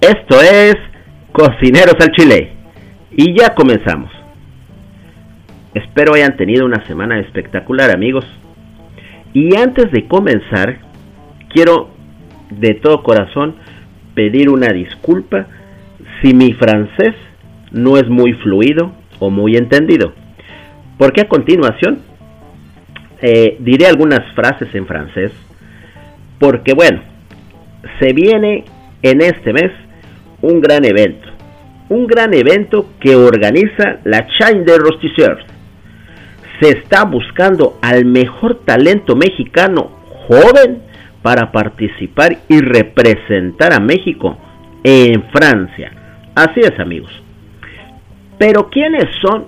Esto es Cocineros al Chile. Y ya comenzamos. Espero hayan tenido una semana espectacular amigos. Y antes de comenzar, quiero de todo corazón pedir una disculpa si mi francés no es muy fluido o muy entendido. Porque a continuación eh, diré algunas frases en francés. Porque bueno, se viene en este mes un gran evento. Un gran evento que organiza la Chain de Rostisseurs. Se está buscando al mejor talento mexicano joven para participar y representar a México en Francia. Así es amigos. Pero ¿quiénes son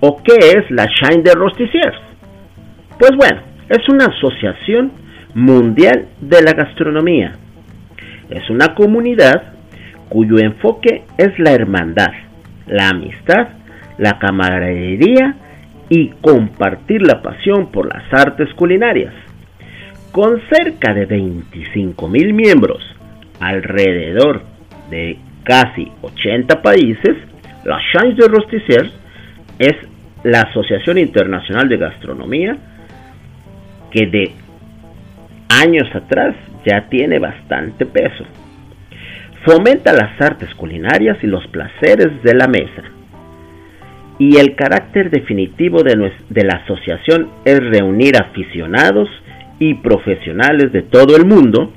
o qué es la Shine de Rosticiers? Pues bueno, es una asociación mundial de la gastronomía. Es una comunidad cuyo enfoque es la hermandad, la amistad, la camaradería y compartir la pasión por las artes culinarias. Con cerca de 25 mil miembros alrededor de casi 80 países, la Chance de Rosticiers es la Asociación Internacional de Gastronomía que de años atrás ya tiene bastante peso. Fomenta las artes culinarias y los placeres de la mesa. Y el carácter definitivo de, la asociación es reunir aficionados y profesionales de todo el mundo,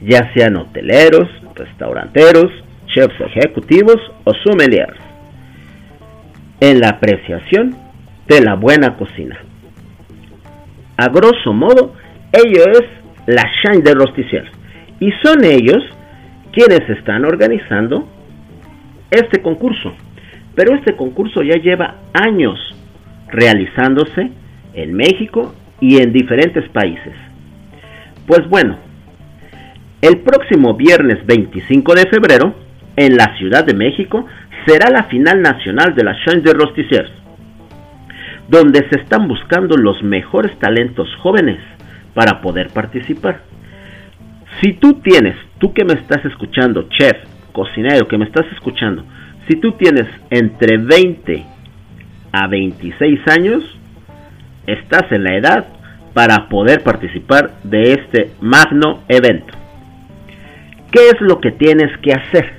ya sean hoteleros, restauranteros, chefs ejecutivos o sommeliers, en la apreciación de la buena cocina. A grosso modo, ello es la Shine de Rosticiers y son ellos quienes están organizando este concurso. Pero este concurso ya lleva años realizándose en México y en diferentes países. Pues bueno, el próximo viernes 25 de febrero, en la Ciudad de México, será la final nacional de la Chance de Rosticiers, donde se están buscando los mejores talentos jóvenes para poder participar. Si tú tienes, tú que me estás escuchando, chef, cocinero, que me estás escuchando, si tú tienes entre 20 a 26 años, estás en la edad para poder participar de este magno evento. ¿Qué es lo que tienes que hacer?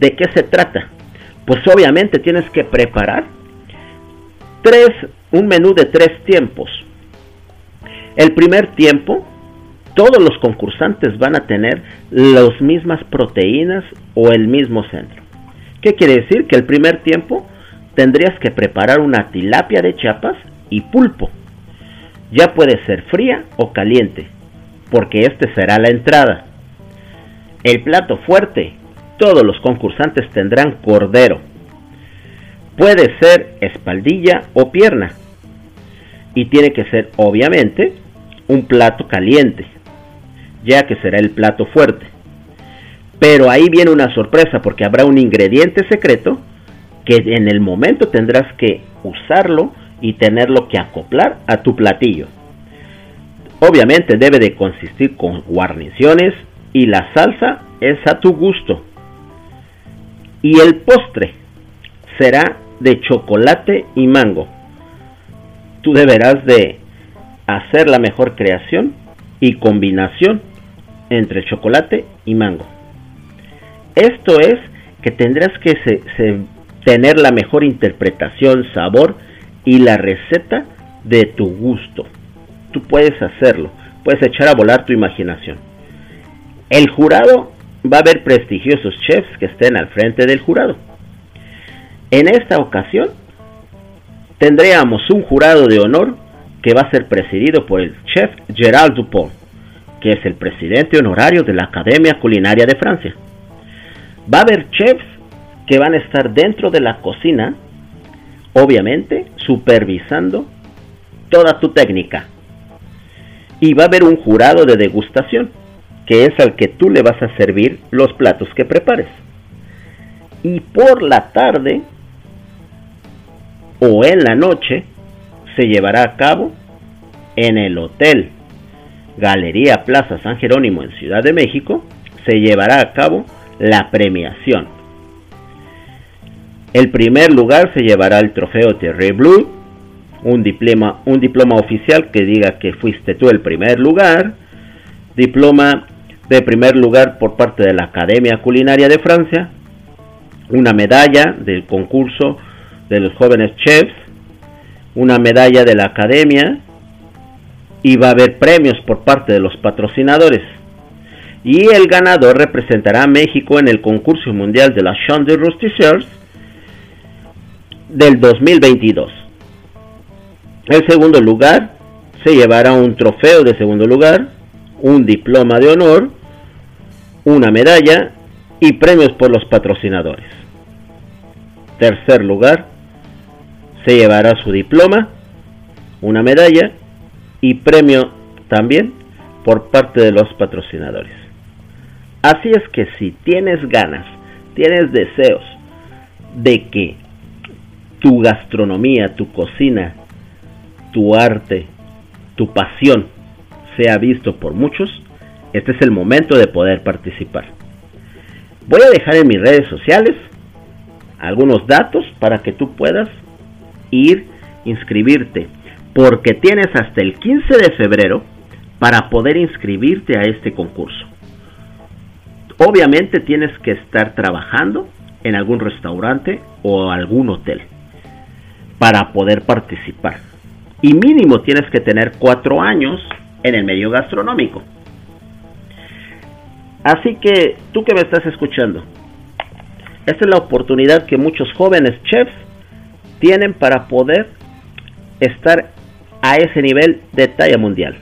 ¿De qué se trata? Pues obviamente tienes que preparar tres, un menú de tres tiempos. El primer tiempo, todos los concursantes van a tener las mismas proteínas o el mismo centro. ¿Qué quiere decir? Que el primer tiempo tendrías que preparar una tilapia de chapas y pulpo. Ya puede ser fría o caliente, porque este será la entrada. El plato fuerte, todos los concursantes tendrán cordero. Puede ser espaldilla o pierna. Y tiene que ser, obviamente, un plato caliente, ya que será el plato fuerte. Pero ahí viene una sorpresa porque habrá un ingrediente secreto que en el momento tendrás que usarlo y tenerlo que acoplar a tu platillo. Obviamente debe de consistir con guarniciones y la salsa es a tu gusto. Y el postre será de chocolate y mango. Tú deberás de hacer la mejor creación y combinación entre chocolate y mango. Esto es que tendrás que tener la mejor interpretación, sabor y la receta de tu gusto. Tú puedes hacerlo, puedes echar a volar tu imaginación. El jurado va a haber prestigiosos chefs que estén al frente del jurado. En esta ocasión tendríamos un jurado de honor que va a ser presidido por el chef Gerald Dupont, que es el presidente honorario de la Academia Culinaria de Francia. Va a haber chefs que van a estar dentro de la cocina obviamente supervisando toda tu técnica. Y va a haber un jurado de degustación, que es al que tú le vas a servir los platos que prepares. Y por la tarde o en la noche se llevará a cabo en el hotel Galería Plaza San Jerónimo en Ciudad de México, se llevará a cabo la premiación. El primer lugar se llevará el trofeo Terry Blue, un diploma, un diploma oficial que diga que fuiste tú el primer lugar, diploma de primer lugar por parte de la Academia Culinaria de Francia, una medalla del concurso de los jóvenes chefs, una medalla de la Academia y va a haber premios por parte de los patrocinadores. Y el ganador representará a México en el concurso mundial de la Champ de del 2022. El segundo lugar se llevará un trofeo de segundo lugar, un diploma de honor, una medalla y premios por los patrocinadores. Tercer lugar se llevará su diploma, una medalla y premio también por parte de los patrocinadores. Así es que si tienes ganas, tienes deseos de que tu gastronomía, tu cocina, tu arte, tu pasión sea visto por muchos, este es el momento de poder participar. Voy a dejar en mis redes sociales algunos datos para que tú puedas ir inscribirte, porque tienes hasta el 15 de febrero para poder inscribirte a este concurso. Obviamente tienes que estar trabajando en algún restaurante o algún hotel para poder participar. Y mínimo tienes que tener cuatro años en el medio gastronómico. Así que tú que me estás escuchando, esta es la oportunidad que muchos jóvenes chefs tienen para poder estar a ese nivel de talla mundial.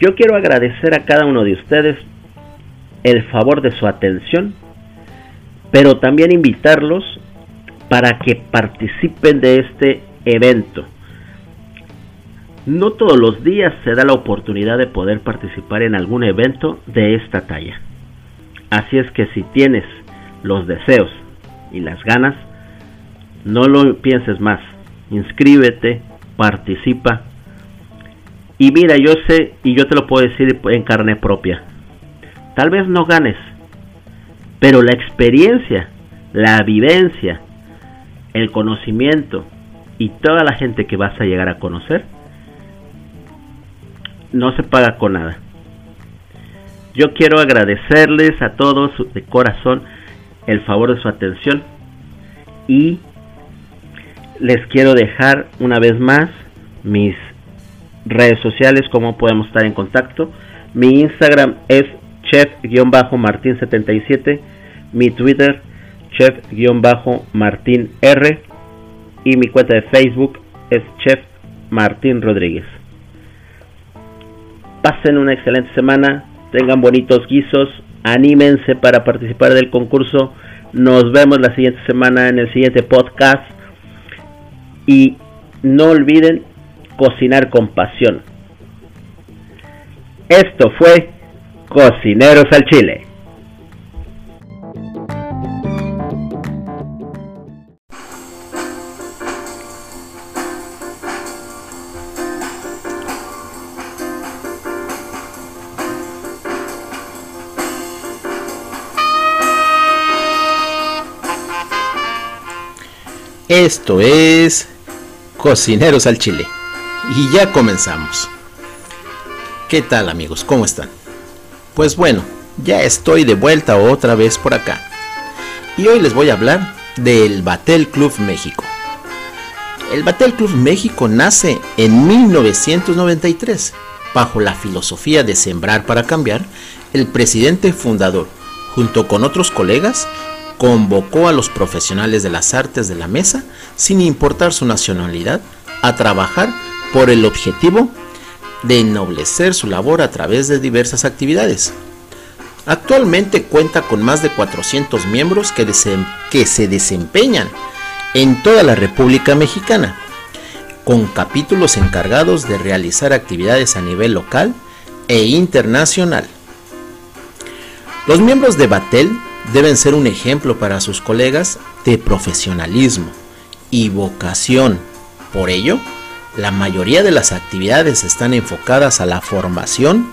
Yo quiero agradecer a cada uno de ustedes el favor de su atención, pero también invitarlos para que participen de este evento. No todos los días se da la oportunidad de poder participar en algún evento de esta talla. Así es que si tienes los deseos y las ganas, no lo pienses más. Inscríbete, participa. Y mira, yo sé y yo te lo puedo decir en carne propia. Tal vez no ganes, pero la experiencia, la vivencia, el conocimiento y toda la gente que vas a llegar a conocer no se paga con nada. Yo quiero agradecerles a todos de corazón el favor de su atención y les quiero dejar una vez más mis redes sociales, cómo podemos estar en contacto. Mi Instagram es chef-martin77, mi Twitter chef-martin R y mi cuenta de Facebook es chef Martín Rodríguez. Pasen una excelente semana, tengan bonitos guisos, anímense para participar del concurso. Nos vemos la siguiente semana en el siguiente podcast y no olviden cocinar con pasión. Esto fue Cocineros al Chile. Esto es Cocineros al Chile. Y ya comenzamos. ¿Qué tal amigos? ¿Cómo están? Pues bueno, ya estoy de vuelta otra vez por acá. Y hoy les voy a hablar del Batel Club México. El Batel Club México nace en 1993 bajo la filosofía de sembrar para cambiar. El presidente fundador, junto con otros colegas, convocó a los profesionales de las artes de la mesa, sin importar su nacionalidad, a trabajar por el objetivo de ennoblecer su labor a través de diversas actividades. Actualmente cuenta con más de 400 miembros que, que se desempeñan en toda la República Mexicana, con capítulos encargados de realizar actividades a nivel local e internacional. Los miembros de Batel deben ser un ejemplo para sus colegas de profesionalismo y vocación. Por ello, la mayoría de las actividades están enfocadas a la formación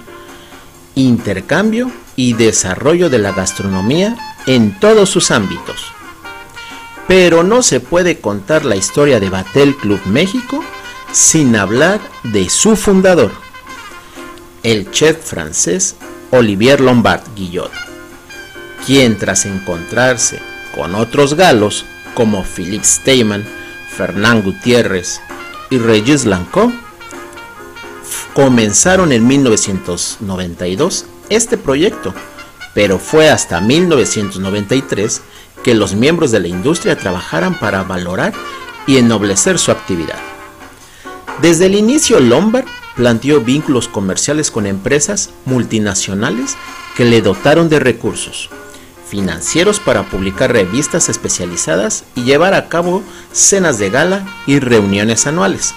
intercambio y desarrollo de la gastronomía en todos sus ámbitos. Pero no se puede contar la historia de Batel Club México sin hablar de su fundador, el chef francés Olivier Lombard Guillot, quien tras encontrarse con otros galos como Philippe Steyman, Fernand Gutiérrez y Regis Lancot, comenzaron en 1992 este proyecto, pero fue hasta 1993 que los miembros de la industria trabajaran para valorar y ennoblecer su actividad. Desde el inicio Lombard planteó vínculos comerciales con empresas multinacionales que le dotaron de recursos financieros para publicar revistas especializadas y llevar a cabo cenas de gala y reuniones anuales.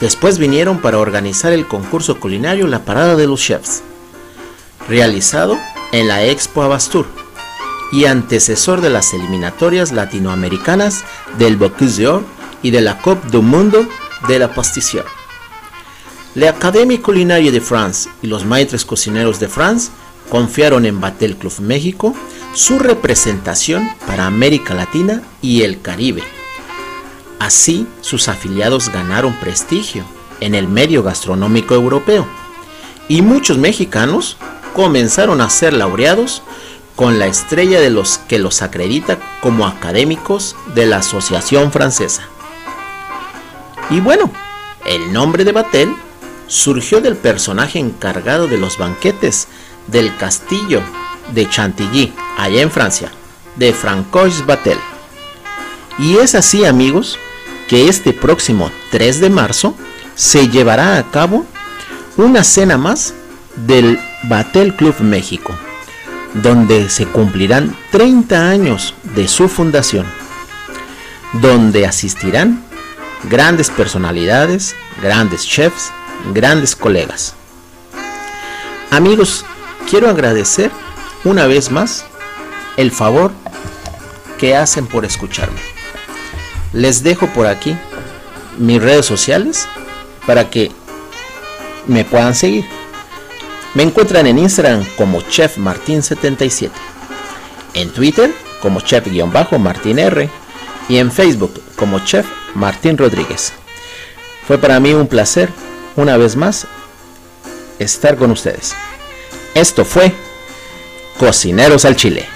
Después vinieron para organizar el concurso culinario La Parada de los Chefs, realizado en la Expo Abastur y antecesor de las eliminatorias latinoamericanas del Bocuse d'Or y de la Coupe du Mundo de la Pastissière. La Académie Culinaire de France y los maîtres cocineros de France confiaron en Batel Club México su representación para América Latina y el Caribe. Así, sus afiliados ganaron prestigio en el medio gastronómico europeo y muchos mexicanos comenzaron a ser laureados con la estrella de los que los acredita como académicos de la Asociación Francesa. Y bueno, el nombre de Batel surgió del personaje encargado de los banquetes del castillo de Chantilly, allá en Francia, de Francois Batel. Y es así, amigos, que este próximo 3 de marzo se llevará a cabo una cena más del Batel Club México donde se cumplirán 30 años de su fundación, donde asistirán grandes personalidades, grandes chefs, grandes colegas. Amigos, quiero agradecer una vez más el favor que hacen por escucharme. Les dejo por aquí mis redes sociales para que me puedan seguir. Me encuentran en Instagram como Chef Martín 77 en Twitter como Chef-Martín R y en Facebook como Chef Martín Rodríguez. Fue para mí un placer, una vez más, estar con ustedes. Esto fue Cocineros al Chile.